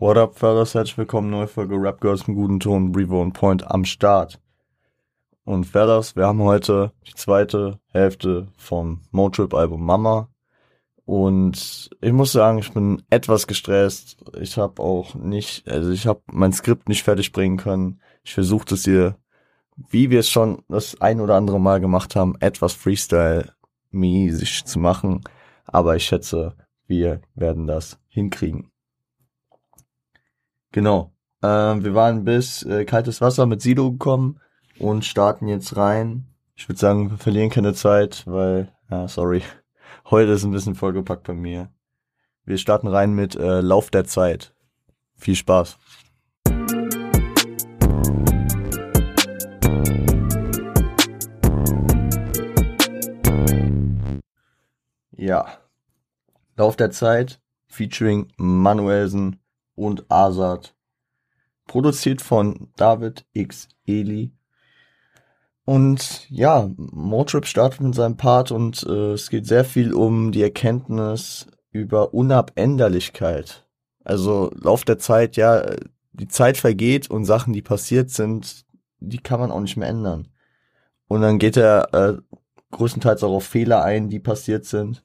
What up, fellas? Herzlich willkommen, neue Folge Rap Girls im guten Ton, Brevo und Point am Start. Und fellas, wir haben heute die zweite Hälfte vom Motrip-Album Mama. Und ich muss sagen, ich bin etwas gestresst. Ich habe auch nicht, also ich habe mein Skript nicht fertig bringen können. Ich versuche das hier, wie wir es schon das ein oder andere Mal gemacht haben, etwas Freestyle-mäßig zu machen. Aber ich schätze, wir werden das hinkriegen. Genau. Äh, wir waren bis äh, kaltes Wasser mit Sido gekommen und starten jetzt rein. Ich würde sagen, wir verlieren keine Zeit, weil, ja, sorry. Heute ist ein bisschen vollgepackt bei mir. Wir starten rein mit äh, Lauf der Zeit. Viel Spaß. Ja. Lauf der Zeit featuring Manuelsen und Azad. Produziert von David X. Eli. Und ja, Motrip startet mit seinem Part und äh, es geht sehr viel um die Erkenntnis über Unabänderlichkeit. Also Lauf der Zeit, ja, die Zeit vergeht und Sachen, die passiert sind, die kann man auch nicht mehr ändern. Und dann geht er äh, größtenteils auch auf Fehler ein, die passiert sind,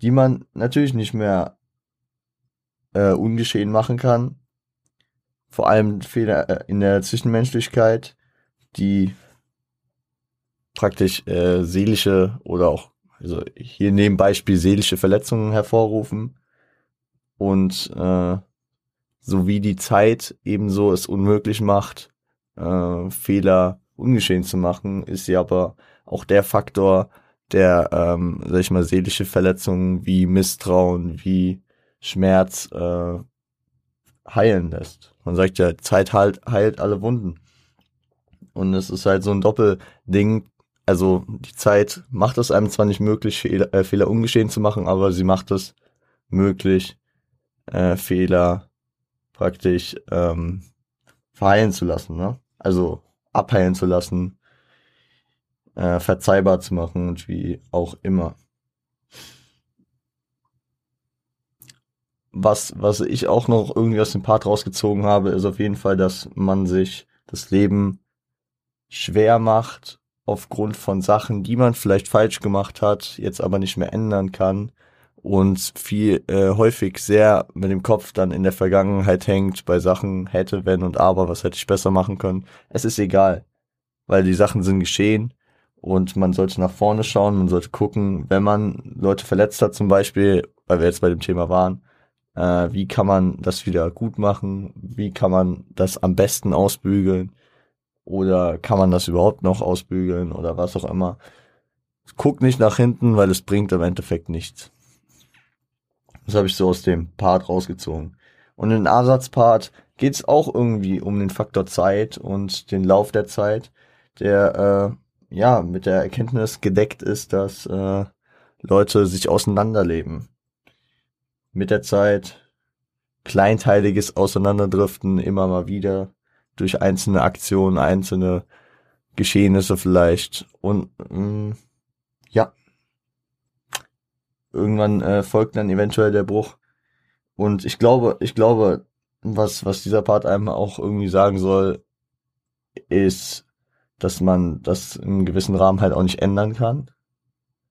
die man natürlich nicht mehr äh, ungeschehen machen kann. Vor allem Fehler äh, in der Zwischenmenschlichkeit, die praktisch äh, seelische oder auch, also hier neben Beispiel seelische Verletzungen hervorrufen und äh, sowie die Zeit ebenso es unmöglich macht, äh, Fehler ungeschehen zu machen, ist sie aber auch der Faktor, der, ähm, sag ich mal, seelische Verletzungen wie Misstrauen, wie Schmerz äh, heilen lässt. Man sagt ja, Zeit heilt, heilt alle Wunden. Und es ist halt so ein Doppelding. Also die Zeit macht es einem zwar nicht möglich, Fehler, äh, Fehler ungeschehen zu machen, aber sie macht es möglich, äh, Fehler praktisch ähm, verheilen zu lassen. Ne? Also abheilen zu lassen, äh, verzeihbar zu machen und wie auch immer. Was, was ich auch noch irgendwie aus dem Part rausgezogen habe, ist auf jeden Fall, dass man sich das Leben schwer macht aufgrund von Sachen, die man vielleicht falsch gemacht hat, jetzt aber nicht mehr ändern kann und viel äh, häufig sehr mit dem Kopf dann in der Vergangenheit hängt bei Sachen hätte, wenn und aber, was hätte ich besser machen können. Es ist egal, weil die Sachen sind geschehen und man sollte nach vorne schauen, man sollte gucken, wenn man Leute verletzt hat zum Beispiel, weil wir jetzt bei dem Thema waren, äh, wie kann man das wieder gut machen? Wie kann man das am besten ausbügeln? Oder kann man das überhaupt noch ausbügeln oder was auch immer? Guck nicht nach hinten, weil es bringt im Endeffekt nichts. Das habe ich so aus dem Part rausgezogen. Und in Ersatzpart geht es auch irgendwie um den Faktor Zeit und den Lauf der Zeit, der äh, ja mit der Erkenntnis gedeckt ist, dass äh, Leute sich auseinanderleben mit der Zeit kleinteiliges Auseinanderdriften immer mal wieder durch einzelne Aktionen, einzelne Geschehnisse vielleicht. Und mh, mm, ja, irgendwann äh, folgt dann eventuell der Bruch. Und ich glaube, ich glaube, was was dieser Part einem auch irgendwie sagen soll, ist, dass man das in gewissen Rahmen halt auch nicht ändern kann.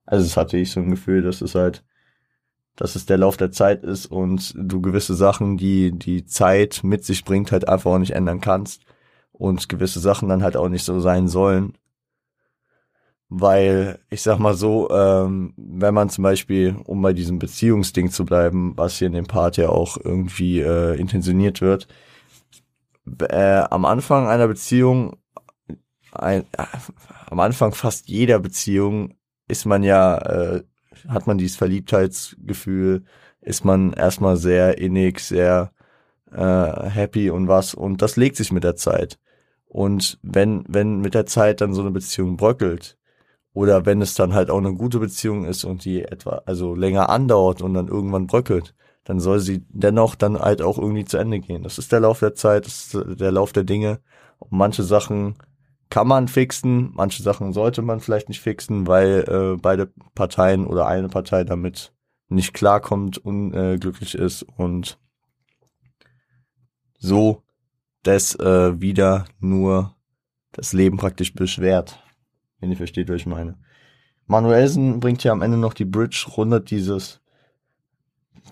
Also es hatte ich so ein Gefühl, dass es halt dass es der Lauf der Zeit ist und du gewisse Sachen, die die Zeit mit sich bringt, halt einfach auch nicht ändern kannst und gewisse Sachen dann halt auch nicht so sein sollen. Weil, ich sag mal so, ähm, wenn man zum Beispiel, um bei diesem Beziehungsding zu bleiben, was hier in dem Part ja auch irgendwie äh, intentioniert wird, äh, am Anfang einer Beziehung, ein, äh, am Anfang fast jeder Beziehung ist man ja äh, hat man dieses Verliebtheitsgefühl, ist man erstmal sehr innig, sehr äh, happy und was und das legt sich mit der Zeit. Und wenn, wenn mit der Zeit dann so eine Beziehung bröckelt, oder wenn es dann halt auch eine gute Beziehung ist und die etwa, also länger andauert und dann irgendwann bröckelt, dann soll sie dennoch dann halt auch irgendwie zu Ende gehen. Das ist der Lauf der Zeit, das ist der Lauf der Dinge. Und manche Sachen kann man fixen, manche Sachen sollte man vielleicht nicht fixen, weil äh, beide Parteien oder eine Partei damit nicht klarkommt, unglücklich ist und so, dass äh, wieder nur das Leben praktisch beschwert. Wenn ihr versteht, was ich meine. Manuelsen bringt ja am Ende noch die Bridge, rundet dieses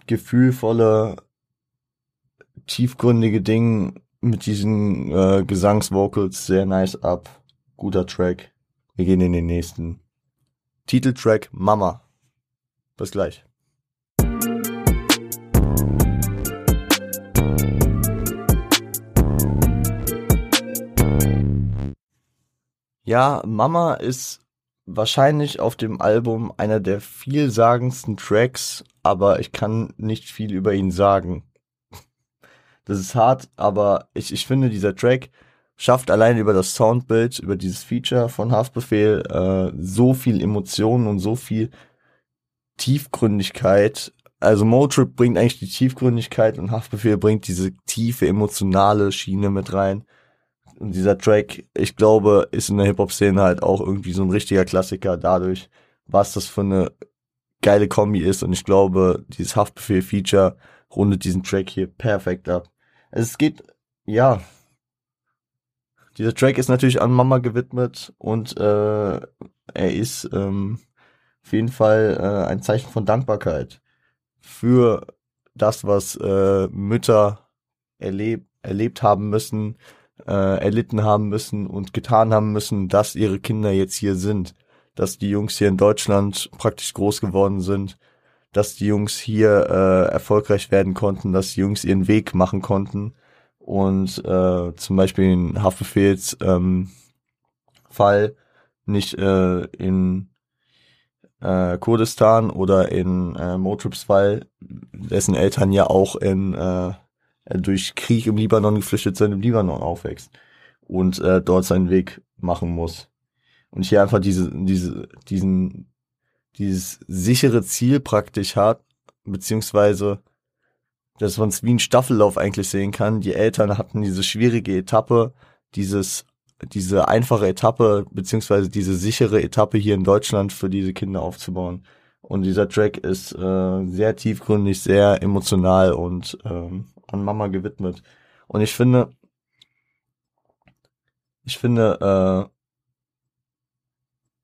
gefühlvolle, tiefgründige Ding mit diesen äh, Gesangsvocals sehr nice ab. Guter Track. Wir gehen in den nächsten. Titeltrack Mama. Bis gleich. Ja, Mama ist wahrscheinlich auf dem Album einer der vielsagendsten Tracks, aber ich kann nicht viel über ihn sagen. Das ist hart, aber ich, ich finde, dieser Track schafft allein über das Soundbild, über dieses Feature von Haftbefehl äh, so viel Emotionen und so viel Tiefgründigkeit. Also Motrip bringt eigentlich die Tiefgründigkeit und Haftbefehl bringt diese tiefe emotionale Schiene mit rein. Und dieser Track, ich glaube, ist in der Hip-Hop-Szene halt auch irgendwie so ein richtiger Klassiker dadurch, was das für eine geile Kombi ist. Und ich glaube, dieses Haftbefehl-Feature rundet diesen Track hier perfekt ab. Es geht, ja, dieser Track ist natürlich an Mama gewidmet und äh, er ist ähm, auf jeden Fall äh, ein Zeichen von Dankbarkeit für das, was äh, Mütter erlebt, erlebt haben müssen, äh, erlitten haben müssen und getan haben müssen, dass ihre Kinder jetzt hier sind, dass die Jungs hier in Deutschland praktisch groß geworden sind, dass die Jungs hier äh, erfolgreich werden konnten, dass die Jungs ihren Weg machen konnten und äh, zum Beispiel in Haftbefehls ähm, Fall nicht äh, in äh, Kurdistan oder in äh, Motrips Fall, dessen Eltern ja auch in äh, durch Krieg im Libanon geflüchtet sind, im Libanon aufwächst und äh, dort seinen Weg machen muss. Und hier einfach diese, diese, diesen, dieses sichere Ziel praktisch hat, beziehungsweise dass man es wie ein Staffellauf eigentlich sehen kann. Die Eltern hatten diese schwierige Etappe, dieses, diese einfache Etappe, beziehungsweise diese sichere Etappe hier in Deutschland für diese Kinder aufzubauen. Und dieser Track ist äh, sehr tiefgründig, sehr emotional und ähm, an Mama gewidmet. Und ich finde, ich finde,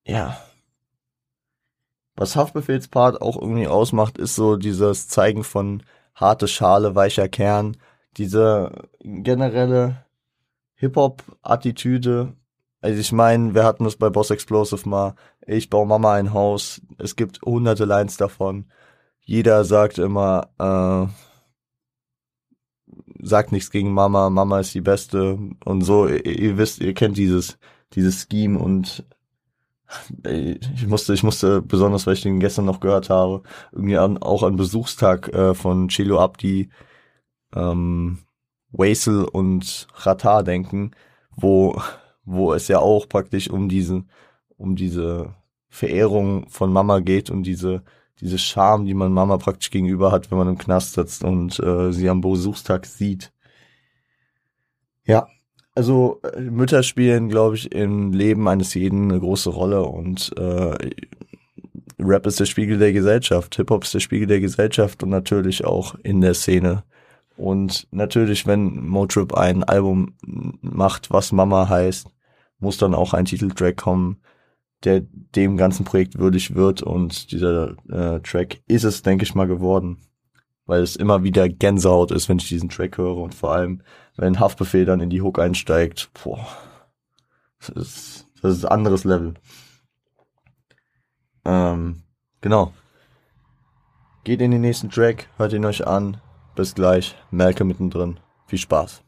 äh, ja, was Haftbefehlspart auch irgendwie ausmacht, ist so dieses Zeigen von harte Schale, weicher Kern, diese generelle Hip-Hop-Attitüde. Also ich meine, wir hatten das bei Boss Explosive mal, ich baue Mama ein Haus, es gibt hunderte Lines davon. Jeder sagt immer, äh, sagt nichts gegen Mama, Mama ist die Beste und so. Ihr, ihr wisst, ihr kennt dieses, dieses Scheme und ich musste, ich musste besonders, weil ich den gestern noch gehört habe, irgendwie an, auch an Besuchstag äh, von Chelo Abdi, ähm, Waisel und Rata denken, wo, wo es ja auch praktisch um diese, um diese Verehrung von Mama geht und diese, diese Scham, die man Mama praktisch gegenüber hat, wenn man im Knast sitzt und äh, sie am Besuchstag sieht. Ja, also äh, Mütter spielen, glaube ich, im Leben eines jeden eine große Rolle und äh, Rap ist der Spiegel der Gesellschaft, Hip-Hop ist der Spiegel der Gesellschaft und natürlich auch in der Szene. Und natürlich, wenn Motrip ein Album macht, was Mama heißt, muss dann auch ein Titeltrack kommen, der dem ganzen Projekt würdig wird und dieser äh, Track ist es, denke ich mal, geworden weil es immer wieder Gänsehaut ist, wenn ich diesen Track höre und vor allem, wenn Haftbefehl dann in die Hook einsteigt, boah, das ist, das ist ein anderes Level. Ähm, genau. Geht in den nächsten Track, hört ihn euch an. Bis gleich. Melke mittendrin. Viel Spaß.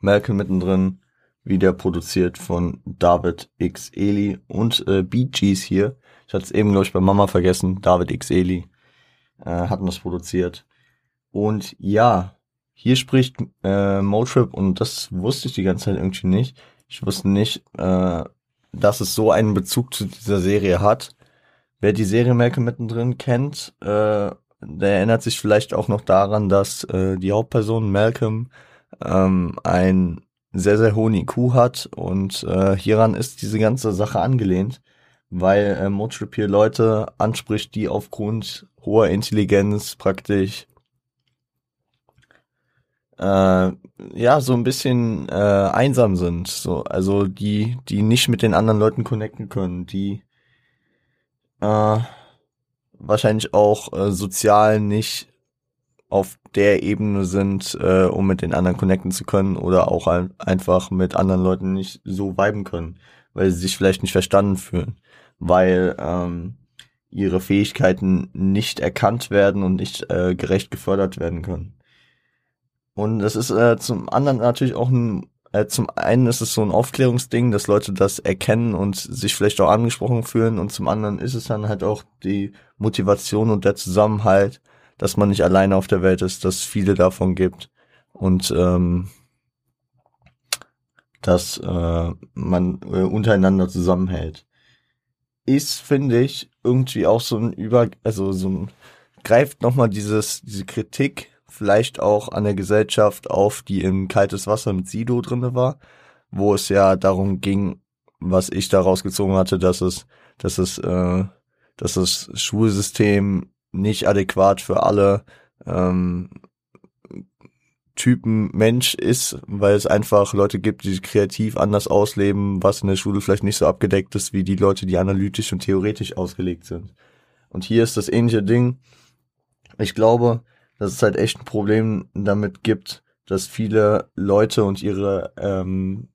Malcolm mittendrin wieder produziert von David X. Eli und äh, Bee Gees hier. Ich hatte es eben, glaube ich, bei Mama vergessen. David X. Eli äh, hatten das produziert. Und ja, hier spricht äh, Motrip und das wusste ich die ganze Zeit irgendwie nicht. Ich wusste nicht, äh, dass es so einen Bezug zu dieser Serie hat. Wer die Serie Malcolm mittendrin kennt, äh, der erinnert sich vielleicht auch noch daran, dass äh, die Hauptperson Malcolm ähm, ein sehr, sehr hohen IQ hat und äh, hieran ist diese ganze Sache angelehnt, weil äh, Motrip hier Leute anspricht, die aufgrund hoher Intelligenz praktisch äh, ja so ein bisschen äh, einsam sind, so also die die nicht mit den anderen Leuten connecten können, die äh, wahrscheinlich auch äh, sozial nicht auf der Ebene sind, äh, um mit den anderen connecten zu können oder auch ein, einfach mit anderen Leuten nicht so viben können, weil sie sich vielleicht nicht verstanden fühlen, weil ähm, ihre Fähigkeiten nicht erkannt werden und nicht äh, gerecht gefördert werden können. Und das ist äh, zum anderen natürlich auch ein, äh, zum einen ist es so ein Aufklärungsding, dass Leute das erkennen und sich vielleicht auch angesprochen fühlen und zum anderen ist es dann halt auch die Motivation und der Zusammenhalt, dass man nicht alleine auf der Welt ist, dass viele davon gibt und ähm, dass äh, man äh, untereinander zusammenhält. Ist, finde ich, irgendwie auch so ein Über, also so ein, greift nochmal dieses, diese Kritik vielleicht auch an der Gesellschaft auf, die in kaltes Wasser mit Sido drinne war, wo es ja darum ging, was ich da rausgezogen hatte, dass es, dass es, äh, dass das Schulsystem nicht adäquat für alle ähm, Typen Mensch ist, weil es einfach Leute gibt, die kreativ anders ausleben, was in der Schule vielleicht nicht so abgedeckt ist, wie die Leute, die analytisch und theoretisch ausgelegt sind. Und hier ist das ähnliche Ding. Ich glaube, dass es halt echt ein Problem damit gibt, dass viele Leute und ihre ähm,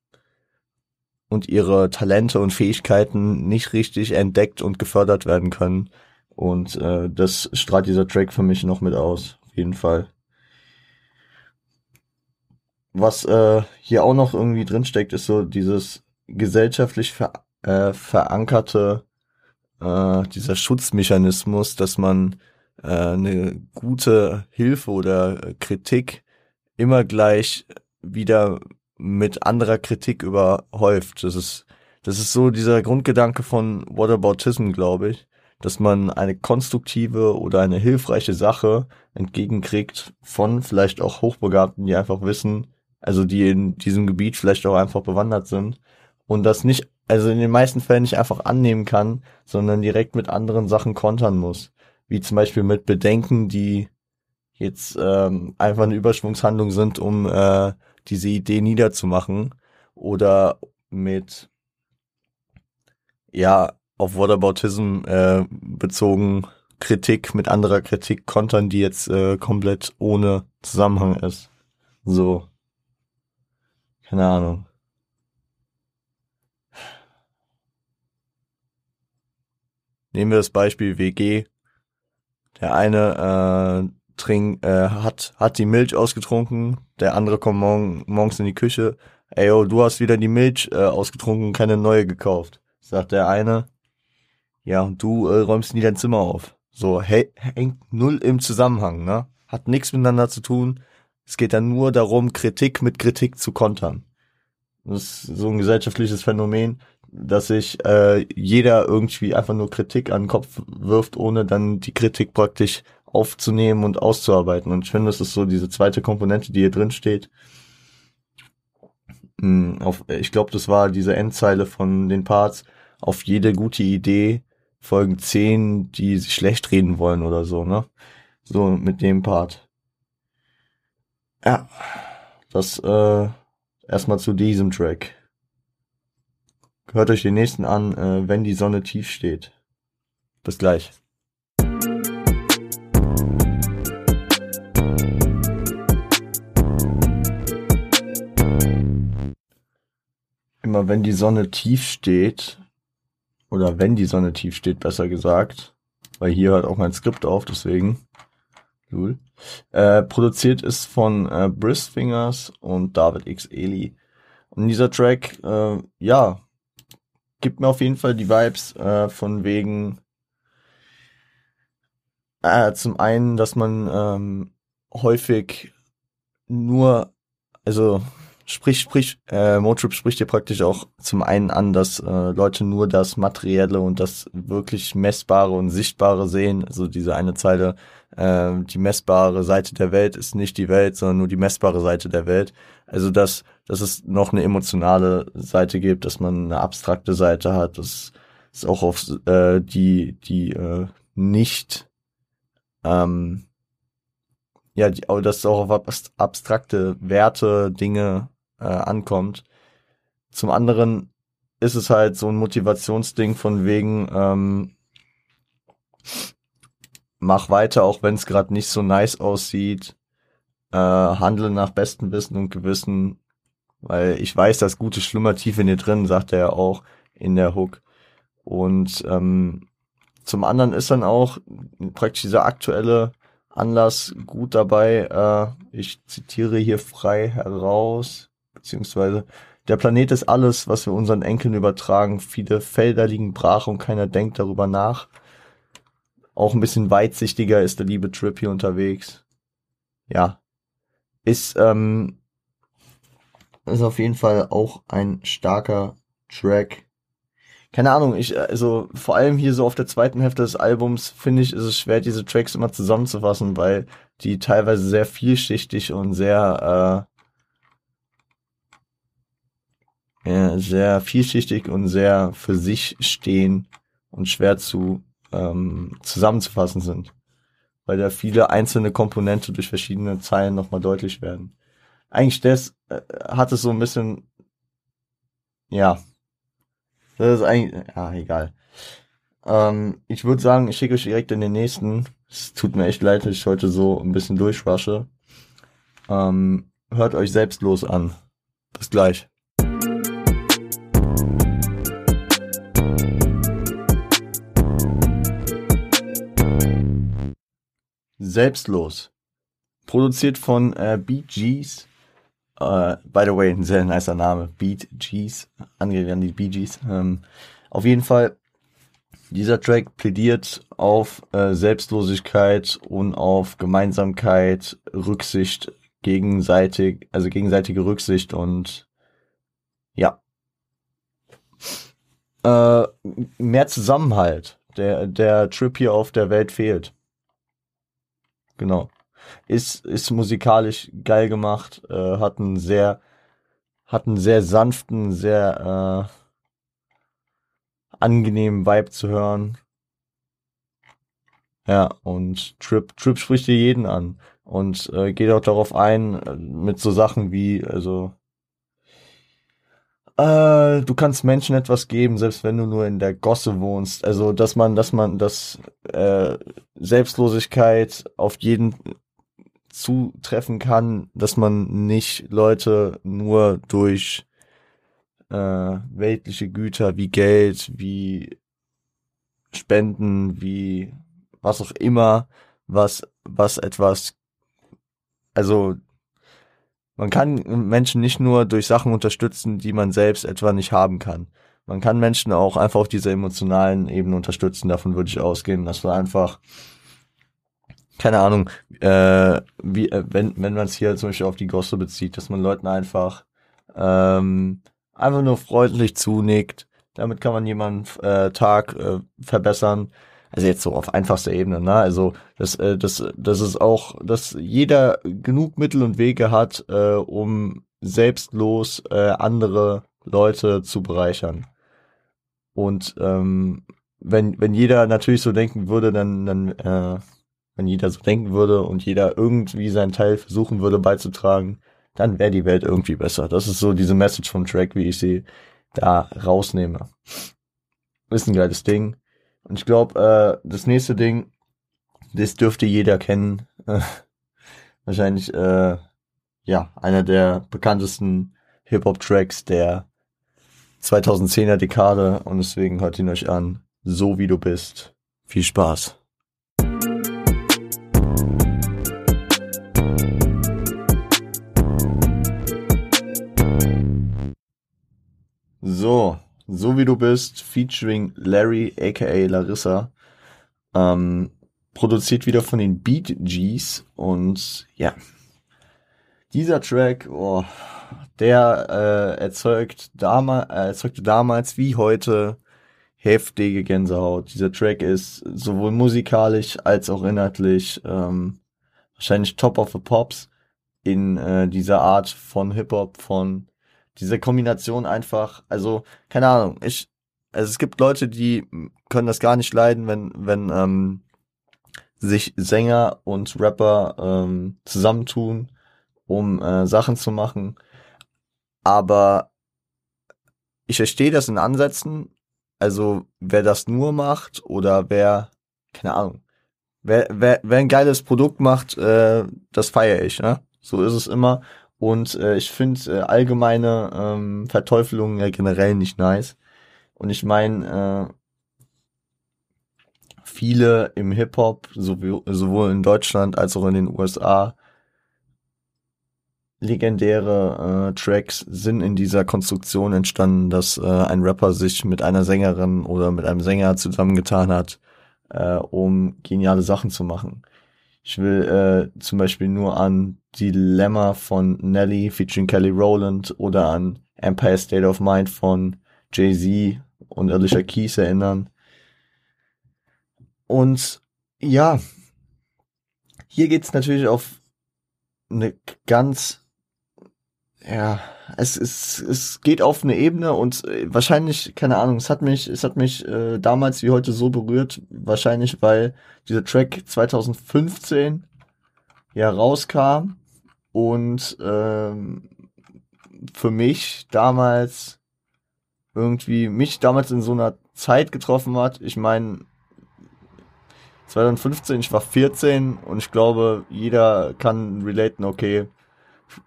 und ihre Talente und Fähigkeiten nicht richtig entdeckt und gefördert werden können. Und äh, das strahlt dieser Track für mich noch mit aus, auf jeden Fall. Was äh, hier auch noch irgendwie drinsteckt, ist so dieses gesellschaftlich ver äh, verankerte, äh, dieser Schutzmechanismus, dass man äh, eine gute Hilfe oder Kritik immer gleich wieder mit anderer Kritik überhäuft. Das ist, das ist so dieser Grundgedanke von Whataboutism, glaube ich, dass man eine konstruktive oder eine hilfreiche Sache entgegenkriegt von vielleicht auch Hochbegabten, die einfach wissen, also die in diesem Gebiet vielleicht auch einfach bewandert sind und das nicht, also in den meisten Fällen nicht einfach annehmen kann, sondern direkt mit anderen Sachen kontern muss. Wie zum Beispiel mit Bedenken, die jetzt ähm, einfach eine Überschwungshandlung sind, um äh, diese Idee niederzumachen oder mit ja auf Whataboutism äh, bezogen Kritik mit anderer Kritik kontern, die jetzt äh, komplett ohne Zusammenhang ist. So. Keine Ahnung. Nehmen wir das Beispiel WG. Der eine äh, trink, äh, hat, hat die Milch ausgetrunken, der andere kommt morgen, morgens in die Küche. Ey, yo, du hast wieder die Milch äh, ausgetrunken, keine neue gekauft. Sagt der eine. Ja, und du äh, räumst nie dein Zimmer auf. So, hey, hängt null im Zusammenhang, ne? Hat nichts miteinander zu tun. Es geht dann nur darum, Kritik mit Kritik zu kontern. Das ist so ein gesellschaftliches Phänomen dass sich äh, jeder irgendwie einfach nur Kritik an den Kopf wirft, ohne dann die Kritik praktisch aufzunehmen und auszuarbeiten. Und ich finde, das ist so diese zweite Komponente, die hier drin steht. Hm, auf, ich glaube, das war diese Endzeile von den Parts. Auf jede gute Idee folgen zehn, die sich schlecht reden wollen oder so, ne? So mit dem Part. Ja, das äh, erstmal zu diesem Track. Hört euch den nächsten an, äh, wenn die Sonne tief steht. Bis gleich. Immer wenn die Sonne tief steht, oder wenn die Sonne tief steht, besser gesagt, weil hier hört auch mein Skript auf, deswegen. Cool. Äh, produziert ist von äh, Bristfingers und David X. Eli. Und dieser Track, äh, ja, gibt mir auf jeden Fall die Vibes äh, von wegen äh, zum einen, dass man ähm, häufig nur, also sprich, sprich, äh, Motrip spricht dir praktisch auch zum einen an, dass äh, Leute nur das Materielle und das wirklich Messbare und Sichtbare sehen. Also diese eine Zeile, äh, die messbare Seite der Welt ist nicht die Welt, sondern nur die messbare Seite der Welt. Also dass, dass es noch eine emotionale Seite gibt, dass man eine abstrakte Seite hat, dass ist auch auf äh, die, die äh, nicht, ähm, ja, die, dass es auch auf abstrakte Werte, Dinge äh, ankommt. Zum anderen ist es halt so ein Motivationsding von wegen, ähm, mach weiter, auch wenn es gerade nicht so nice aussieht, äh, handle nach bestem Wissen und Gewissen, weil ich weiß, das Gute schlummert tief in dir drin, sagt er ja auch in der Hook. Und ähm, zum anderen ist dann auch praktisch dieser aktuelle Anlass gut dabei. Äh, ich zitiere hier frei heraus, beziehungsweise der Planet ist alles, was wir unseren Enkeln übertragen. Viele Felder liegen brach und keiner denkt darüber nach. Auch ein bisschen weitsichtiger ist der liebe Trip hier unterwegs. Ja. Ist, ähm, ist auf jeden Fall auch ein starker Track keine Ahnung, ich, also vor allem hier so auf der zweiten Hälfte des Albums finde ich, ist es schwer, diese Tracks immer zusammenzufassen, weil die teilweise sehr vielschichtig und sehr, äh, ja, sehr vielschichtig und sehr für sich stehen und schwer zu ähm, zusammenzufassen sind. Weil da viele einzelne Komponente durch verschiedene Zeilen nochmal deutlich werden. Eigentlich das äh, hat es so ein bisschen, ja, das ist eigentlich, ja, egal. Ähm, ich würde sagen, ich schicke euch direkt in den nächsten. Es tut mir echt leid, dass ich heute so ein bisschen durchwasche. Ähm, hört euch selbstlos an. Bis gleich. Selbstlos. Produziert von äh, Bee Gees Uh, by the way, ein sehr nicer Name. Beat G's, angelehnt an die Bee Gees. Ähm, auf jeden Fall, dieser Track plädiert auf äh, Selbstlosigkeit und auf Gemeinsamkeit, Rücksicht, gegenseitig, also gegenseitige Rücksicht und ja. Äh, mehr Zusammenhalt, der, der Trip hier auf der Welt fehlt. Genau ist, ist musikalisch geil gemacht, äh, hat einen sehr, hat einen sehr sanften, sehr äh, angenehmen Vibe zu hören. Ja, und Trip, Trip spricht dir jeden an und äh, geht auch darauf ein, äh, mit so Sachen wie, also äh, du kannst Menschen etwas geben, selbst wenn du nur in der Gosse wohnst. Also, dass man, dass man, dass äh, Selbstlosigkeit auf jeden zutreffen kann, dass man nicht Leute nur durch äh, weltliche Güter wie Geld, wie Spenden, wie was auch immer, was, was etwas, also man kann Menschen nicht nur durch Sachen unterstützen, die man selbst etwa nicht haben kann. Man kann Menschen auch einfach auf dieser emotionalen Ebene unterstützen. Davon würde ich ausgehen, dass wir einfach keine Ahnung, äh, wie, äh, wenn, wenn man es hier zum Beispiel auf die Gosse bezieht, dass man Leuten einfach ähm, einfach nur freundlich zunickt. Damit kann man jemanden äh, Tag äh, verbessern. Also jetzt so auf einfachster Ebene, ne? Also das, äh, das, das ist auch, dass jeder genug Mittel und Wege hat, äh, um selbstlos äh, andere Leute zu bereichern. Und ähm, wenn, wenn jeder natürlich so denken würde, dann, dann äh, wenn jeder so denken würde und jeder irgendwie seinen Teil versuchen würde beizutragen, dann wäre die Welt irgendwie besser. Das ist so diese Message vom Track, wie ich sie da rausnehme. Ist ein geiles Ding. Und ich glaube, äh, das nächste Ding, das dürfte jeder kennen. wahrscheinlich, äh, ja, einer der bekanntesten Hip-Hop-Tracks der 2010er Dekade. Und deswegen hört ihn euch an. So wie du bist. Viel Spaß. Wie du bist, featuring Larry aka Larissa. Ähm, produziert wieder von den Beat Gs und ja, dieser Track, oh, der äh, erzeugt damals, äh, erzeugte damals wie heute heftige Gänsehaut. Dieser Track ist sowohl musikalisch als auch inhaltlich ähm, wahrscheinlich Top of the Pops in äh, dieser Art von Hip Hop, von diese Kombination einfach, also, keine Ahnung, ich, also es gibt Leute, die können das gar nicht leiden, wenn, wenn ähm, sich Sänger und Rapper ähm, zusammentun, um äh, Sachen zu machen. Aber ich verstehe das in Ansätzen. Also wer das nur macht oder wer, keine Ahnung, wer, wer, wer ein geiles Produkt macht, äh, das feiere ich. Ne? So ist es immer. Und äh, ich finde äh, allgemeine ähm, Verteufelungen ja generell nicht nice. Und ich meine, äh, viele im Hip-Hop, sowohl in Deutschland als auch in den USA, legendäre äh, Tracks sind in dieser Konstruktion entstanden, dass äh, ein Rapper sich mit einer Sängerin oder mit einem Sänger zusammengetan hat, äh, um geniale Sachen zu machen. Ich will äh, zum Beispiel nur an Dilemma von Nelly featuring Kelly Rowland oder an Empire State of Mind von Jay-Z und Alicia Keys erinnern. Und ja, hier geht's natürlich auf eine ganz, ja, es, es, es geht auf eine Ebene und äh, wahrscheinlich, keine Ahnung, es hat mich, es hat mich äh, damals wie heute so berührt, wahrscheinlich weil dieser Track 2015 ja rauskam und ähm, für mich damals irgendwie mich damals in so einer Zeit getroffen hat. Ich meine, 2015, ich war 14 und ich glaube, jeder kann relaten, okay,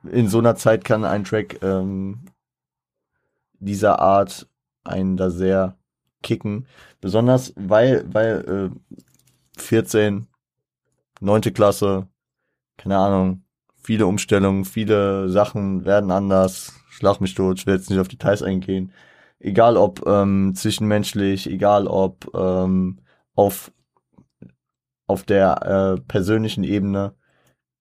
in so einer Zeit kann ein Track ähm, dieser Art einen da sehr kicken. Besonders weil, weil äh, 14, neunte Klasse, keine Ahnung, viele Umstellungen, viele Sachen werden anders. Schlag mich tot, ich will jetzt nicht auf Details eingehen. Egal ob ähm, zwischenmenschlich, egal ob ähm, auf auf der äh, persönlichen Ebene.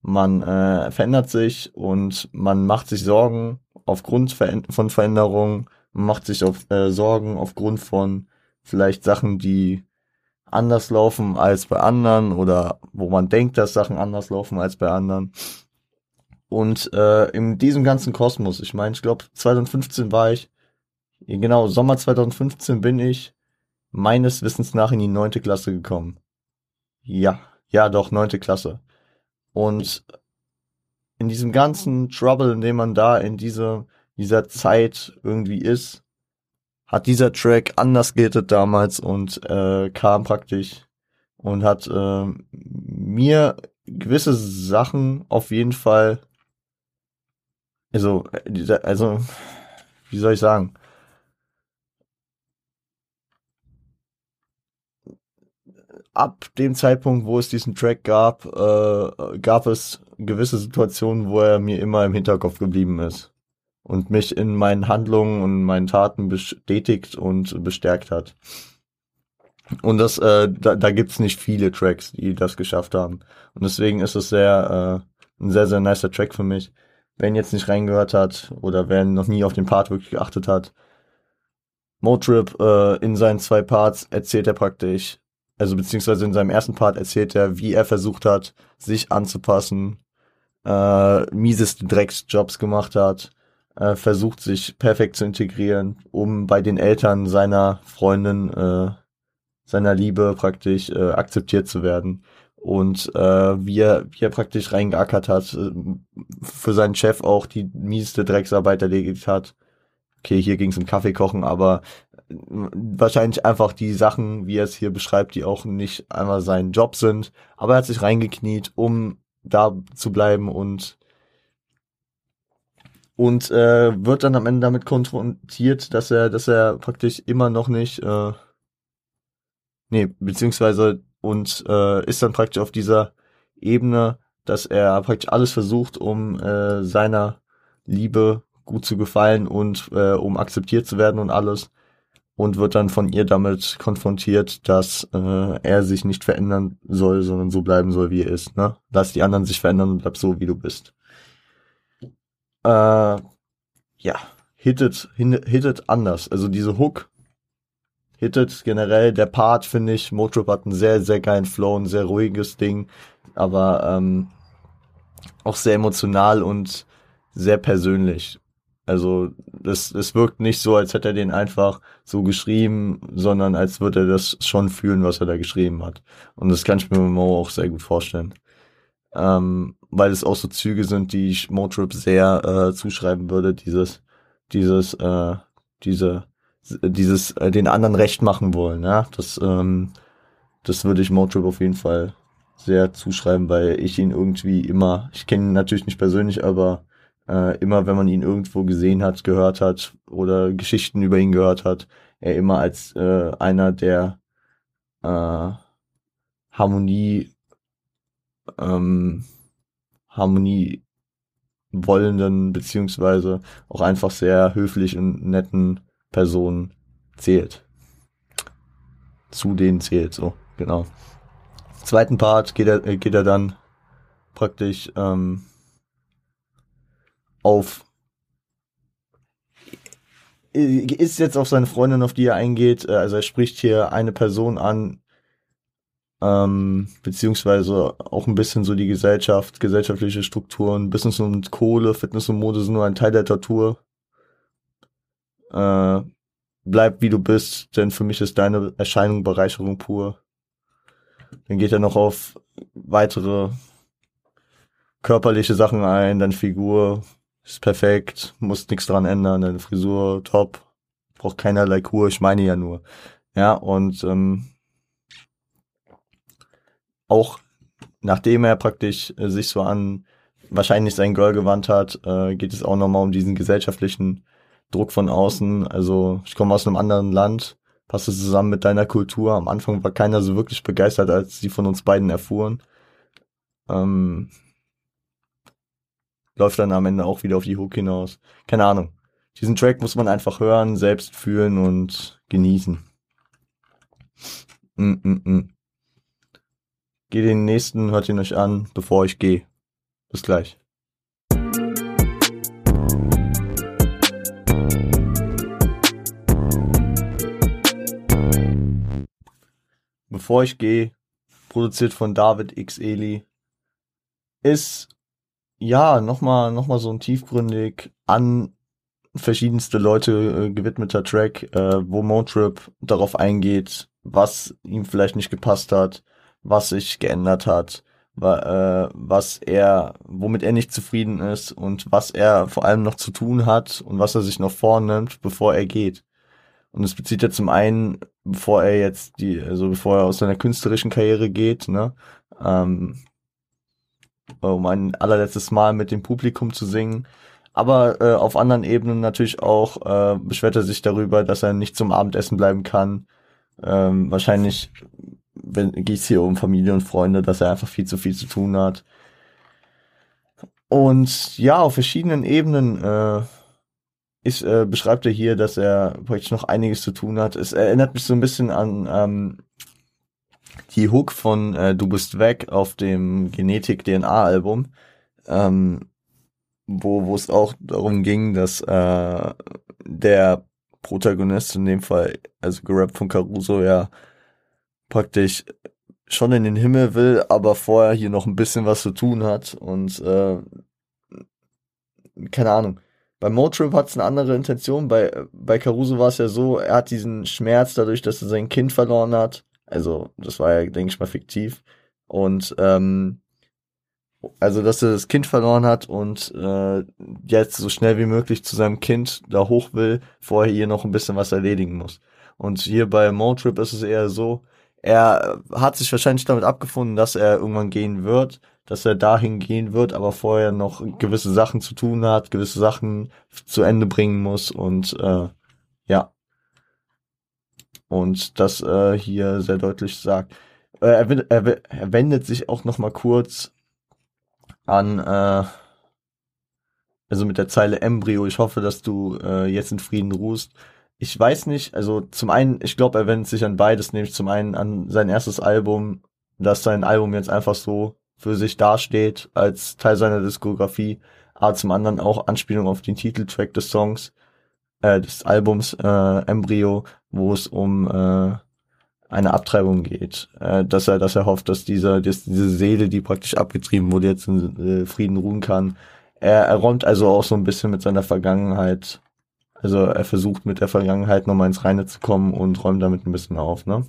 Man äh, verändert sich und man macht sich Sorgen aufgrund von Veränderungen, man macht sich auf, äh, Sorgen aufgrund von vielleicht Sachen, die anders laufen als bei anderen oder wo man denkt, dass Sachen anders laufen als bei anderen. Und äh, in diesem ganzen Kosmos, ich meine, ich glaube 2015 war ich, genau, Sommer 2015 bin ich meines Wissens nach in die neunte Klasse gekommen. Ja, ja, doch, neunte Klasse. Und in diesem ganzen Trouble, in dem man da in dieser, dieser Zeit irgendwie ist, hat dieser Track anders gehittet damals und äh, kam praktisch und hat äh, mir gewisse Sachen auf jeden Fall, also, also, wie soll ich sagen, ab dem Zeitpunkt, wo es diesen Track gab, äh, gab es gewisse Situationen, wo er mir immer im Hinterkopf geblieben ist und mich in meinen Handlungen und meinen Taten bestätigt und bestärkt hat. Und das, äh, da, da gibt's nicht viele Tracks, die das geschafft haben. Und deswegen ist es sehr, äh, ein sehr, sehr nicer Track für mich. Wer ihn jetzt nicht reingehört hat oder wer noch nie auf den Part wirklich geachtet hat, Motrip äh, in seinen zwei Parts erzählt er praktisch also beziehungsweise in seinem ersten Part erzählt er, wie er versucht hat, sich anzupassen, äh, mieseste Drecksjobs gemacht hat, äh, versucht sich perfekt zu integrieren, um bei den Eltern seiner Freundin, äh, seiner Liebe praktisch äh, akzeptiert zu werden. Und äh, wie, er, wie er praktisch reingeackert hat, äh, für seinen Chef auch die mieseste Drecksarbeit erledigt hat. Okay, hier ging es um Kaffee kochen, aber wahrscheinlich einfach die Sachen, wie er es hier beschreibt, die auch nicht einmal sein Job sind. Aber er hat sich reingekniet, um da zu bleiben und und äh, wird dann am Ende damit konfrontiert, dass er, dass er praktisch immer noch nicht, äh, nee, beziehungsweise und äh, ist dann praktisch auf dieser Ebene, dass er praktisch alles versucht, um äh, seiner Liebe gut zu gefallen und äh, um akzeptiert zu werden und alles und wird dann von ihr damit konfrontiert, dass äh, er sich nicht verändern soll, sondern so bleiben soll, wie er ist. Ne? Lass die anderen sich verändern und bleib so, wie du bist. Äh, ja, hittet, hittet anders. Also diese Hook hittet generell. Der Part, finde ich, Motrip hat einen sehr, sehr geilen Flow, ein sehr ruhiges Ding, aber ähm, auch sehr emotional und sehr persönlich. Also es, es wirkt nicht so, als hätte er den einfach so geschrieben, sondern als würde er das schon fühlen, was er da geschrieben hat. Und das kann ich mir Mo auch sehr gut vorstellen. Ähm, weil es auch so Züge sind, die ich Motrip sehr äh, zuschreiben würde, dieses, dieses, äh, diese, dieses, äh, den anderen recht machen wollen, ja. Das, ähm, das würde ich Motrip auf jeden Fall sehr zuschreiben, weil ich ihn irgendwie immer, ich kenne ihn natürlich nicht persönlich, aber äh, immer wenn man ihn irgendwo gesehen hat, gehört hat oder Geschichten über ihn gehört hat, er immer als äh, einer der äh, Harmonie ähm, Harmonie wollenden beziehungsweise auch einfach sehr höflich und netten Personen zählt. Zu denen zählt so, genau. Zweiten Part geht er, geht er dann praktisch ähm, auf ist jetzt auf seine Freundin, auf die er eingeht. Äh, also er spricht hier eine Person an, ähm, beziehungsweise auch ein bisschen so die Gesellschaft, gesellschaftliche Strukturen, Business und Kohle, Fitness und Mode sind nur ein Teil der Tortur. Äh, bleib wie du bist, denn für mich ist deine Erscheinung Bereicherung pur. Dann geht er noch auf weitere körperliche Sachen ein, deine Figur, ist perfekt, muss nichts dran ändern, deine Frisur top, braucht keinerlei Kur, ich meine ja nur. Ja, und ähm, auch nachdem er praktisch äh, sich so an wahrscheinlich sein Girl gewandt hat, äh, geht es auch nochmal um diesen gesellschaftlichen Druck von außen. Also ich komme aus einem anderen Land, passe zusammen mit deiner Kultur. Am Anfang war keiner so wirklich begeistert, als sie von uns beiden erfuhren. Ähm, läuft dann am Ende auch wieder auf die Hook hinaus. Keine Ahnung. Diesen Track muss man einfach hören, selbst fühlen und genießen. Mm -mm -mm. Geht den nächsten, hört ihn euch an, bevor ich gehe. Bis gleich. Bevor ich gehe, produziert von David X. Eli, ist ja, nochmal noch mal so ein tiefgründig an verschiedenste Leute äh, gewidmeter Track, äh, wo Motrip darauf eingeht, was ihm vielleicht nicht gepasst hat, was sich geändert hat, wa äh, was er, womit er nicht zufrieden ist und was er vor allem noch zu tun hat und was er sich noch vornimmt, bevor er geht. Und es bezieht ja zum einen, bevor er jetzt die, also bevor er aus seiner künstlerischen Karriere geht, ne, ähm, um ein allerletztes Mal mit dem Publikum zu singen. Aber äh, auf anderen Ebenen natürlich auch äh, beschwert er sich darüber, dass er nicht zum Abendessen bleiben kann. Ähm, wahrscheinlich geht es hier um Familie und Freunde, dass er einfach viel zu viel zu tun hat. Und ja, auf verschiedenen Ebenen äh, ist, äh, beschreibt er hier, dass er praktisch noch einiges zu tun hat. Es erinnert mich so ein bisschen an ähm, die Hook von äh, Du bist weg auf dem Genetik-DNA-Album, ähm, wo, wo es auch darum ging, dass äh, der Protagonist in dem Fall, also gerappt von Caruso, ja praktisch schon in den Himmel will, aber vorher hier noch ein bisschen was zu tun hat und äh, keine Ahnung. Bei Motrip hat es eine andere Intention. Bei, bei Caruso war es ja so, er hat diesen Schmerz dadurch, dass er sein Kind verloren hat, also, das war ja, denke ich mal, fiktiv. Und ähm, also, dass er das Kind verloren hat und äh, jetzt so schnell wie möglich zu seinem Kind da hoch will, vorher hier noch ein bisschen was erledigen muss. Und hier bei Motrip ist es eher so, er hat sich wahrscheinlich damit abgefunden, dass er irgendwann gehen wird, dass er dahin gehen wird, aber vorher noch gewisse Sachen zu tun hat, gewisse Sachen zu Ende bringen muss und äh, ja, und das äh, hier sehr deutlich sagt. Äh, er, er, er wendet sich auch noch mal kurz an, äh, also mit der Zeile Embryo. Ich hoffe, dass du äh, jetzt in Frieden ruhst. Ich weiß nicht, also zum einen, ich glaube, er wendet sich an beides, nämlich zum einen an sein erstes Album, dass sein Album jetzt einfach so für sich dasteht als Teil seiner Diskografie, aber zum anderen auch Anspielung auf den Titeltrack des Songs, äh, des Albums äh, Embryo, wo es um äh, eine Abtreibung geht, äh, dass er, dass er hofft, dass dieser, dass diese Seele, die praktisch abgetrieben wurde, jetzt in äh, Frieden ruhen kann. er, er räumt also auch so ein bisschen mit seiner Vergangenheit. Also er versucht mit der Vergangenheit nochmal ins Reine zu kommen und räumt damit ein bisschen auf, ne?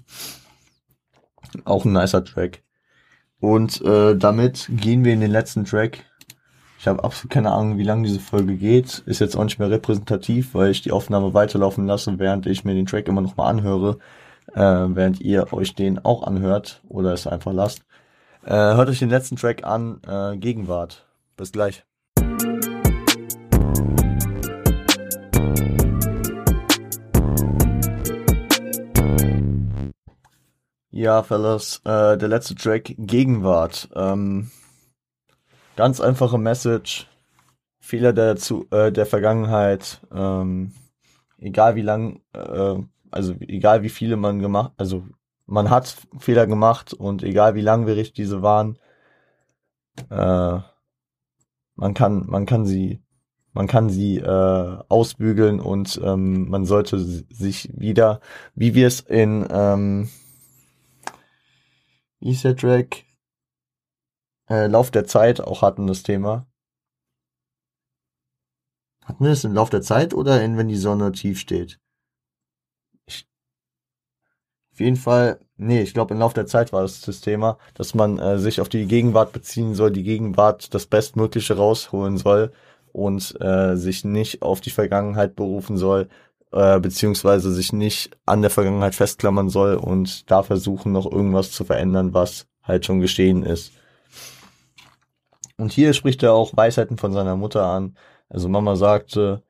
Auch ein nicer Track. Und äh, damit gehen wir in den letzten Track. Ich habe absolut keine Ahnung, wie lange diese Folge geht. Ist jetzt auch nicht mehr repräsentativ, weil ich die Aufnahme weiterlaufen lasse, während ich mir den Track immer noch mal anhöre, äh, während ihr euch den auch anhört oder es einfach lasst. Äh, hört euch den letzten Track an, äh, Gegenwart. Bis gleich. Ja, Fellas, äh, der letzte Track Gegenwart. Ähm, ganz einfache Message. Fehler der, zu, äh, der Vergangenheit. Ähm, egal wie lang, äh, also egal wie viele man gemacht, also man hat Fehler gemacht und egal wie langwierig diese waren, äh, man kann, man kann sie, man kann sie äh, ausbügeln und ähm, man sollte sich wieder, wie wir es in ähm, der Track? Äh, Lauf der Zeit auch hatten das Thema. Hatten wir es im Lauf der Zeit oder in Wenn die Sonne tief steht? Ich, auf jeden Fall, nee, ich glaube im Lauf der Zeit war das das Thema, dass man äh, sich auf die Gegenwart beziehen soll, die Gegenwart das Bestmögliche rausholen soll und äh, sich nicht auf die Vergangenheit berufen soll, äh, beziehungsweise sich nicht an der Vergangenheit festklammern soll und da versuchen noch irgendwas zu verändern, was halt schon geschehen ist. Und hier spricht er auch Weisheiten von seiner Mutter an. Also Mama sagte,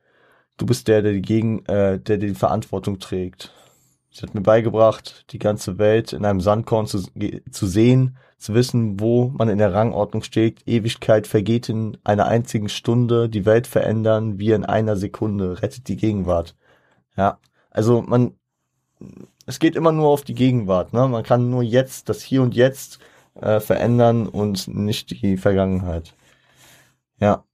du bist der, der die Gegen, äh, der die Verantwortung trägt. Sie hat mir beigebracht, die ganze Welt in einem Sandkorn zu, zu sehen, zu wissen, wo man in der Rangordnung steht. Ewigkeit vergeht in einer einzigen Stunde, die Welt verändern, wie in einer Sekunde, rettet die Gegenwart. Ja, also man, es geht immer nur auf die Gegenwart. Ne? Man kann nur jetzt, das Hier und Jetzt äh, verändern und nicht die Vergangenheit. Ja,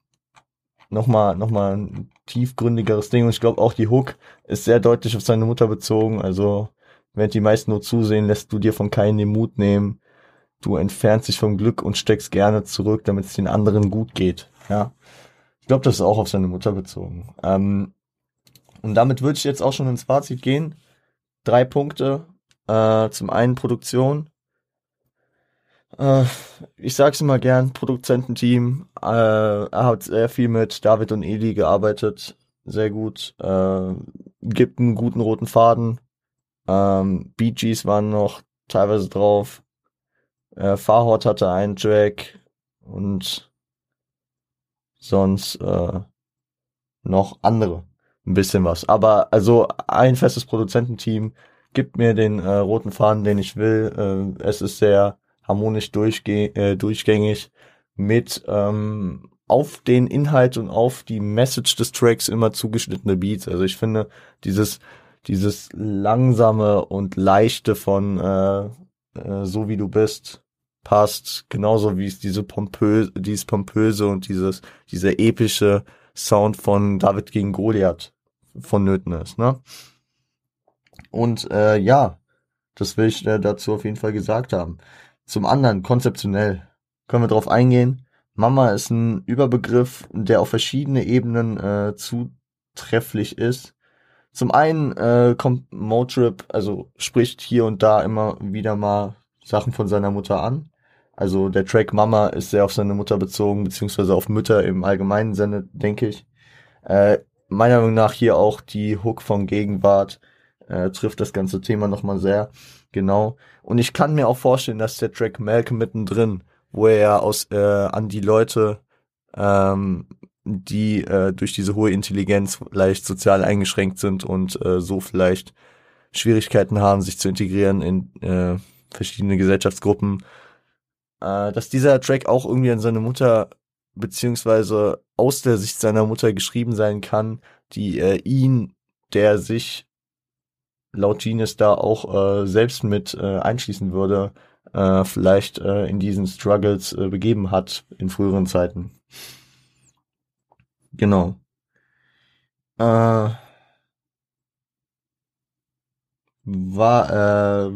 nochmal, nochmal ein tiefgründigeres Ding. Und ich glaube auch die Hook ist sehr deutlich auf seine Mutter bezogen. Also, während die meisten nur zusehen, lässt du dir von keinen den Mut nehmen. Du entfernst dich vom Glück und steckst gerne zurück, damit es den anderen gut geht. Ja. Ich glaube, das ist auch auf seine Mutter bezogen. Ähm, und damit würde ich jetzt auch schon ins Fazit gehen. Drei Punkte. Äh, zum einen Produktion. Äh, ich sag's immer gern, Produzententeam. Äh, er hat sehr viel mit David und Eli gearbeitet. Sehr gut. Äh, gibt einen guten roten Faden. Ähm, Bee Gees waren noch teilweise drauf. Äh, Farhort hatte einen Track und sonst äh, noch andere ein bisschen was. Aber also ein festes Produzententeam gibt mir den äh, roten Faden, den ich will. Äh, es ist sehr harmonisch durchge äh, durchgängig mit ähm, auf den Inhalt und auf die Message des Tracks immer zugeschnittene Beats. Also ich finde dieses dieses langsame und leichte von äh, äh, so wie du bist passt genauso wie es diese pompöse dieses pompöse und dieses dieser epische Sound von David gegen Goliath vonnöten ist, ne? Und äh, ja, das will ich äh, dazu auf jeden Fall gesagt haben. Zum anderen, konzeptionell, können wir drauf eingehen. Mama ist ein Überbegriff, der auf verschiedene Ebenen äh, zutrefflich ist. Zum einen äh, kommt Motrip, also spricht hier und da immer wieder mal Sachen von seiner Mutter an. Also der Track Mama ist sehr auf seine Mutter bezogen, beziehungsweise auf Mütter im allgemeinen Sinne, denke ich. Äh, meiner Meinung nach hier auch die Hook von Gegenwart äh, trifft das ganze Thema nochmal sehr genau. Und ich kann mir auch vorstellen, dass der Track Malcolm mittendrin, wo er aus äh, an die Leute, ähm, die äh, durch diese hohe Intelligenz leicht sozial eingeschränkt sind und äh, so vielleicht Schwierigkeiten haben, sich zu integrieren in äh, verschiedene Gesellschaftsgruppen, äh, dass dieser Track auch irgendwie an seine Mutter beziehungsweise aus der Sicht seiner Mutter geschrieben sein kann, die äh, ihn, der sich laut Genius da auch äh, selbst mit äh, einschließen würde, äh, vielleicht äh, in diesen Struggles äh, begeben hat in früheren Zeiten. Genau. Äh, war äh,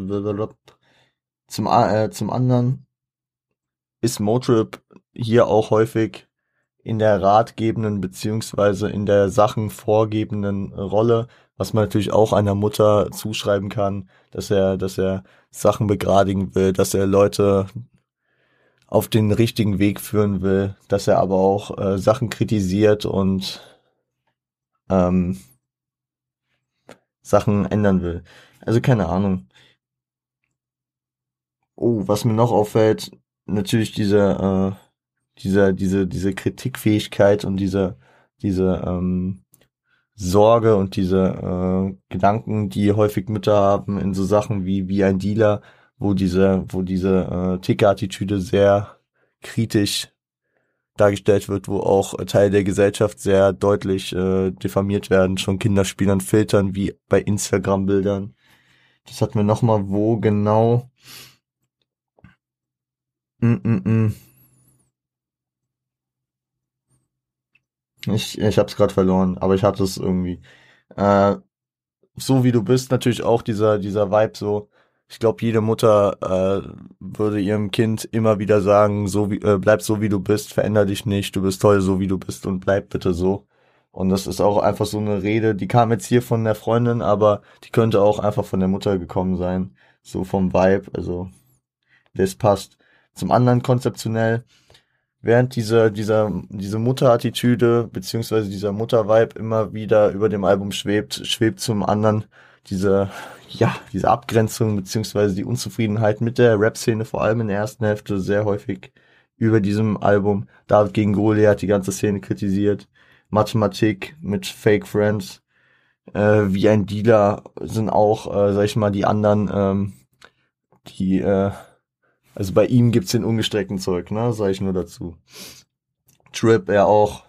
zum, äh, zum anderen ist Motrip hier auch häufig in der ratgebenden beziehungsweise in der Sachen vorgebenden Rolle, was man natürlich auch einer Mutter zuschreiben kann, dass er, dass er Sachen begradigen will, dass er Leute auf den richtigen Weg führen will, dass er aber auch äh, Sachen kritisiert und ähm, Sachen ändern will. Also keine Ahnung. Oh, was mir noch auffällt, natürlich diese, äh, diese, diese, diese Kritikfähigkeit und diese, diese ähm, Sorge und diese äh, Gedanken, die häufig Mütter haben in so Sachen wie wie ein Dealer, wo diese, wo diese äh, Ticker-Attitüde sehr kritisch dargestellt wird, wo auch Teile der Gesellschaft sehr deutlich äh, diffamiert werden, schon Kinderspielern filtern, wie bei Instagram-Bildern. Das hatten wir nochmal, wo genau. Mm -mm -mm. Ich, ich hab's gerade verloren, aber ich hatte es irgendwie. Äh, so wie du bist, natürlich auch dieser, dieser Vibe so, ich glaube, jede Mutter äh, würde ihrem Kind immer wieder sagen, so wie, äh, bleib so wie du bist, veränder dich nicht, du bist toll so wie du bist und bleib bitte so. Und das ist auch einfach so eine Rede, die kam jetzt hier von der Freundin, aber die könnte auch einfach von der Mutter gekommen sein. So vom Vibe, also das passt. Zum anderen konzeptionell, während dieser, dieser, diese Mutterattitüde, beziehungsweise dieser Muttervibe immer wieder über dem Album schwebt, schwebt zum anderen diese, ja, diese Abgrenzung beziehungsweise die Unzufriedenheit mit der Rap-Szene, vor allem in der ersten Hälfte, sehr häufig über diesem Album. David gegen Goliath die ganze Szene kritisiert. Mathematik mit Fake Friends, äh, wie ein Dealer sind auch, äh, sag ich mal, die anderen, ähm, die, äh, also bei ihm gibt's den ungestreckten Zeug, ne, sag ich nur dazu. Trip, er auch,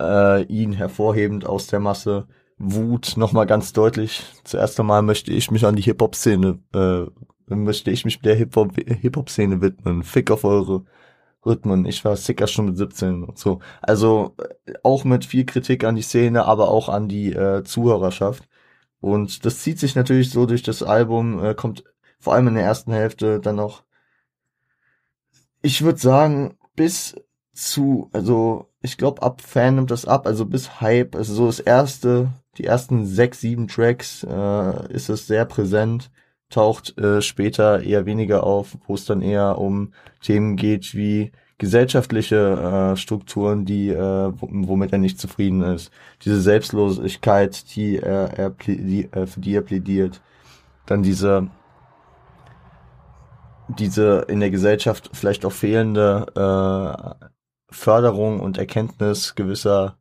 äh, ihn hervorhebend aus der Masse. Wut nochmal ganz deutlich. Zuerst einmal möchte ich mich an die Hip-Hop-Szene, äh, möchte ich mich der Hip-Hop-Szene widmen. Fick auf eure Rhythmen. Ich war sicker schon mit 17 und so. Also äh, auch mit viel Kritik an die Szene, aber auch an die äh, Zuhörerschaft. Und das zieht sich natürlich so durch das Album, äh, kommt vor allem in der ersten Hälfte dann noch, ich würde sagen, bis zu, also ich glaube, ab Fan nimmt das ab, also bis Hype, also so das erste die ersten sechs, sieben Tracks äh, ist es sehr präsent, taucht äh, später eher weniger auf, wo es dann eher um Themen geht wie gesellschaftliche äh, Strukturen, die äh, womit er nicht zufrieden ist, diese Selbstlosigkeit, die er, er die, äh, für die er plädiert, dann diese diese in der Gesellschaft vielleicht auch fehlende äh, Förderung und Erkenntnis gewisser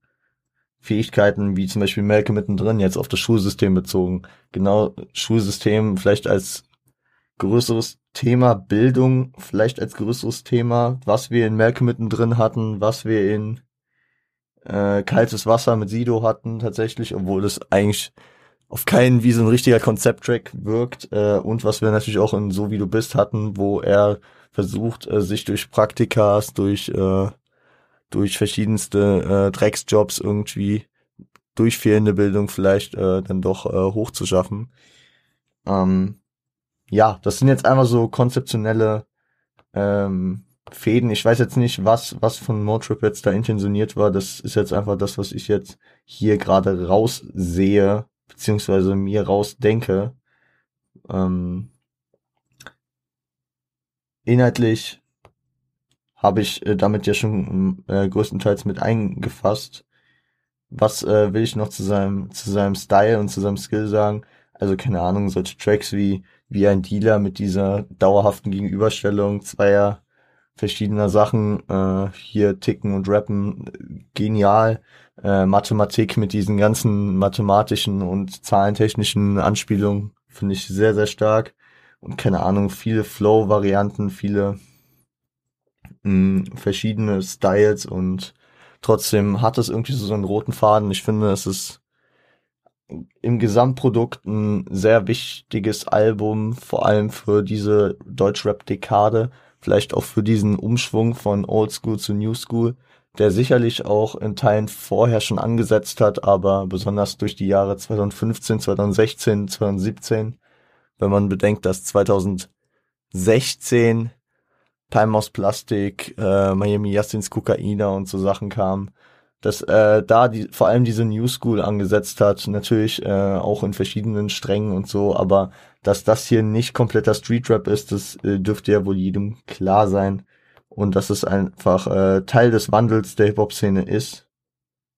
Fähigkeiten, wie zum Beispiel Melke mittendrin, jetzt auf das Schulsystem bezogen. Genau, Schulsystem vielleicht als größeres Thema, Bildung vielleicht als größeres Thema, was wir in Melke mittendrin hatten, was wir in äh, Kaltes Wasser mit Sido hatten tatsächlich, obwohl das eigentlich auf keinen wie so ein richtiger Konzepttrack wirkt äh, und was wir natürlich auch in So wie du bist hatten, wo er versucht, äh, sich durch Praktikas, durch äh, durch verschiedenste äh, Drecksjobs irgendwie durch fehlende Bildung vielleicht äh, dann doch äh, hochzuschaffen. Ähm, ja, das sind jetzt einfach so konzeptionelle ähm, Fäden. Ich weiß jetzt nicht, was was von Motrip jetzt da intentioniert war. Das ist jetzt einfach das, was ich jetzt hier gerade raussehe, beziehungsweise mir rausdenke. Ähm, inhaltlich habe ich äh, damit ja schon äh, größtenteils mit eingefasst. Was äh, will ich noch zu seinem, zu seinem Style und zu seinem Skill sagen? Also keine Ahnung, solche Tracks wie, wie ein Dealer mit dieser dauerhaften Gegenüberstellung zweier verschiedener Sachen, äh, hier ticken und rappen, genial. Äh, Mathematik mit diesen ganzen mathematischen und zahlentechnischen Anspielungen finde ich sehr, sehr stark. Und keine Ahnung, viele Flow-Varianten, viele mh, verschiedene Styles und trotzdem hat es irgendwie so einen roten Faden. Ich finde, es ist im Gesamtprodukt ein sehr wichtiges Album, vor allem für diese Deutschrap-Dekade, vielleicht auch für diesen Umschwung von Old School zu New School, der sicherlich auch in Teilen vorher schon angesetzt hat, aber besonders durch die Jahre 2015, 2016, 2017, wenn man bedenkt, dass 2016 Time aus Plastik, äh, Miami Yassin's Kokaina und so Sachen kamen, dass äh, da die, vor allem diese New School angesetzt hat, natürlich äh, auch in verschiedenen Strängen und so, aber dass das hier nicht kompletter Street Rap ist, das äh, dürfte ja wohl jedem klar sein und dass es einfach äh, Teil des Wandels der Hip-Hop-Szene ist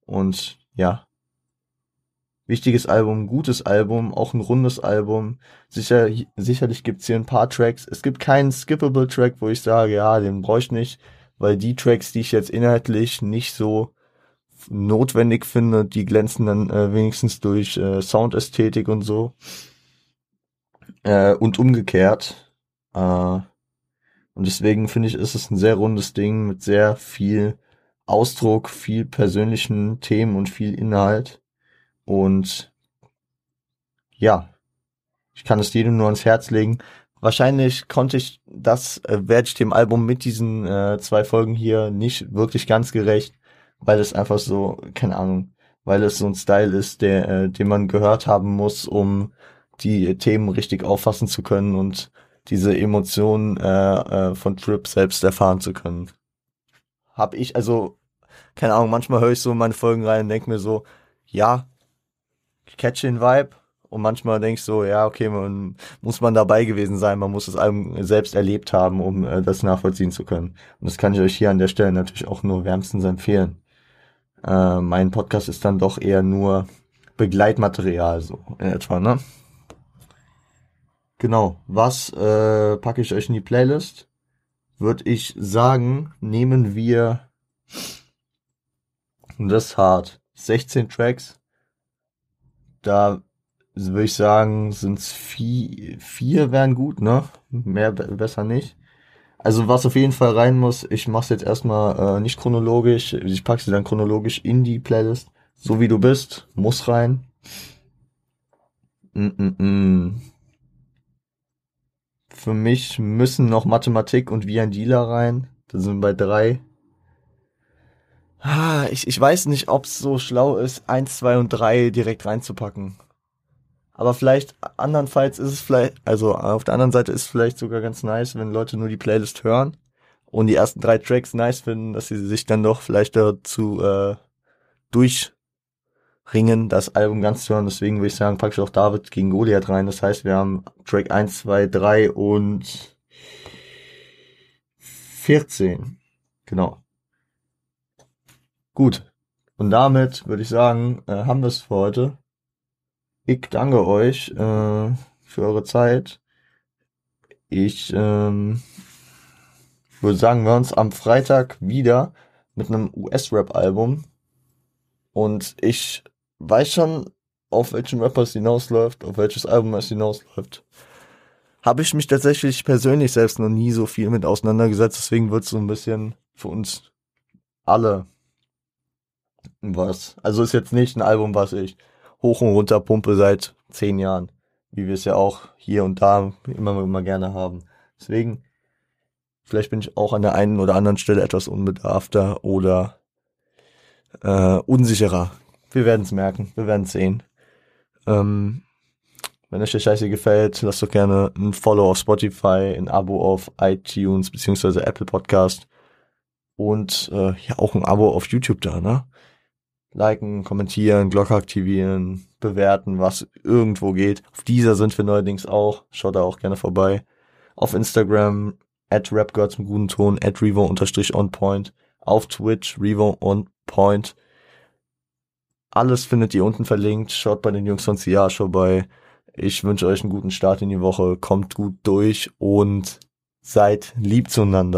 und ja, wichtiges Album, gutes Album, auch ein rundes Album. Sicher, sicherlich gibt's hier ein paar Tracks. Es gibt keinen skippable Track, wo ich sage, ja, den brauche ich nicht, weil die Tracks, die ich jetzt inhaltlich nicht so notwendig finde, die glänzen dann äh, wenigstens durch äh, Soundästhetik und so. Äh, und umgekehrt. Äh, und deswegen finde ich, ist es ein sehr rundes Ding mit sehr viel Ausdruck, viel persönlichen Themen und viel Inhalt. Und ja, ich kann es jedem nur ans Herz legen. Wahrscheinlich konnte ich das, äh, werde ich dem Album mit diesen äh, zwei Folgen hier nicht wirklich ganz gerecht, weil es einfach so, keine Ahnung, weil es so ein Style ist, der, äh, den man gehört haben muss, um die Themen richtig auffassen zu können und diese Emotionen äh, äh, von Trip selbst erfahren zu können. Hab ich, also, keine Ahnung, manchmal höre ich so meine Folgen rein und denke mir so, ja, ich catch den Vibe und manchmal denkst du so, ja, okay, man muss man dabei gewesen sein, man muss das Album selbst erlebt haben, um äh, das nachvollziehen zu können. Und das kann ich euch hier an der Stelle natürlich auch nur wärmstens empfehlen. Äh, mein Podcast ist dann doch eher nur Begleitmaterial, so in etwa, ne? Genau, was äh, packe ich euch in die Playlist? Würde ich sagen, nehmen wir das hart. 16 Tracks, da würde ich sagen, sind es vier, vier wären gut, ne? Mehr besser nicht. Also was auf jeden Fall rein muss, ich mach's jetzt erstmal äh, nicht chronologisch, ich pack sie dann chronologisch in die Playlist. So wie du bist, muss rein. Mm -mm -mm. Für mich müssen noch Mathematik und wie ein Dealer rein. Da sind wir bei drei. Ah, ich, ich weiß nicht, ob es so schlau ist, eins, zwei und drei direkt reinzupacken. Aber vielleicht, andernfalls ist es vielleicht, also auf der anderen Seite ist es vielleicht sogar ganz nice, wenn Leute nur die Playlist hören und die ersten drei Tracks nice finden, dass sie sich dann doch vielleicht dazu äh, durchringen, das Album ganz zu hören. Deswegen würde ich sagen, packe ich auch David gegen Goliath rein. Das heißt, wir haben Track 1, 2, 3 und 14. Genau. Gut. Und damit würde ich sagen, äh, haben wir es für heute. Ich danke euch äh, für eure Zeit. Ich ähm, würde sagen, wir uns am Freitag wieder mit einem US-Rap-Album. Und ich weiß schon, auf welchen Rapper es hinausläuft, auf welches Album es hinausläuft. Habe ich mich tatsächlich persönlich selbst noch nie so viel mit auseinandergesetzt, deswegen wird es so ein bisschen für uns alle was. Also ist jetzt nicht ein Album, was ich hoch und runter pumpe seit zehn Jahren, wie wir es ja auch hier und da immer, immer gerne haben. Deswegen, vielleicht bin ich auch an der einen oder anderen Stelle etwas unbedarfter oder äh, unsicherer. Wir werden es merken, wir werden es sehen. Ähm, wenn euch der Scheiße gefällt, lasst doch gerne ein Follow auf Spotify, ein Abo auf iTunes beziehungsweise Apple Podcast und äh, ja auch ein Abo auf YouTube da, ne? liken, kommentieren, Glocke aktivieren, bewerten, was irgendwo geht. Auf dieser sind wir neuerdings auch. Schaut da auch gerne vorbei. Auf Instagram, at rapgirls mit guten Ton, at revo unterstrich on point. Auf Twitch, revo on point. Alles findet ihr unten verlinkt. Schaut bei den Jungs von CR vorbei. Ich wünsche euch einen guten Start in die Woche. Kommt gut durch und seid lieb zueinander.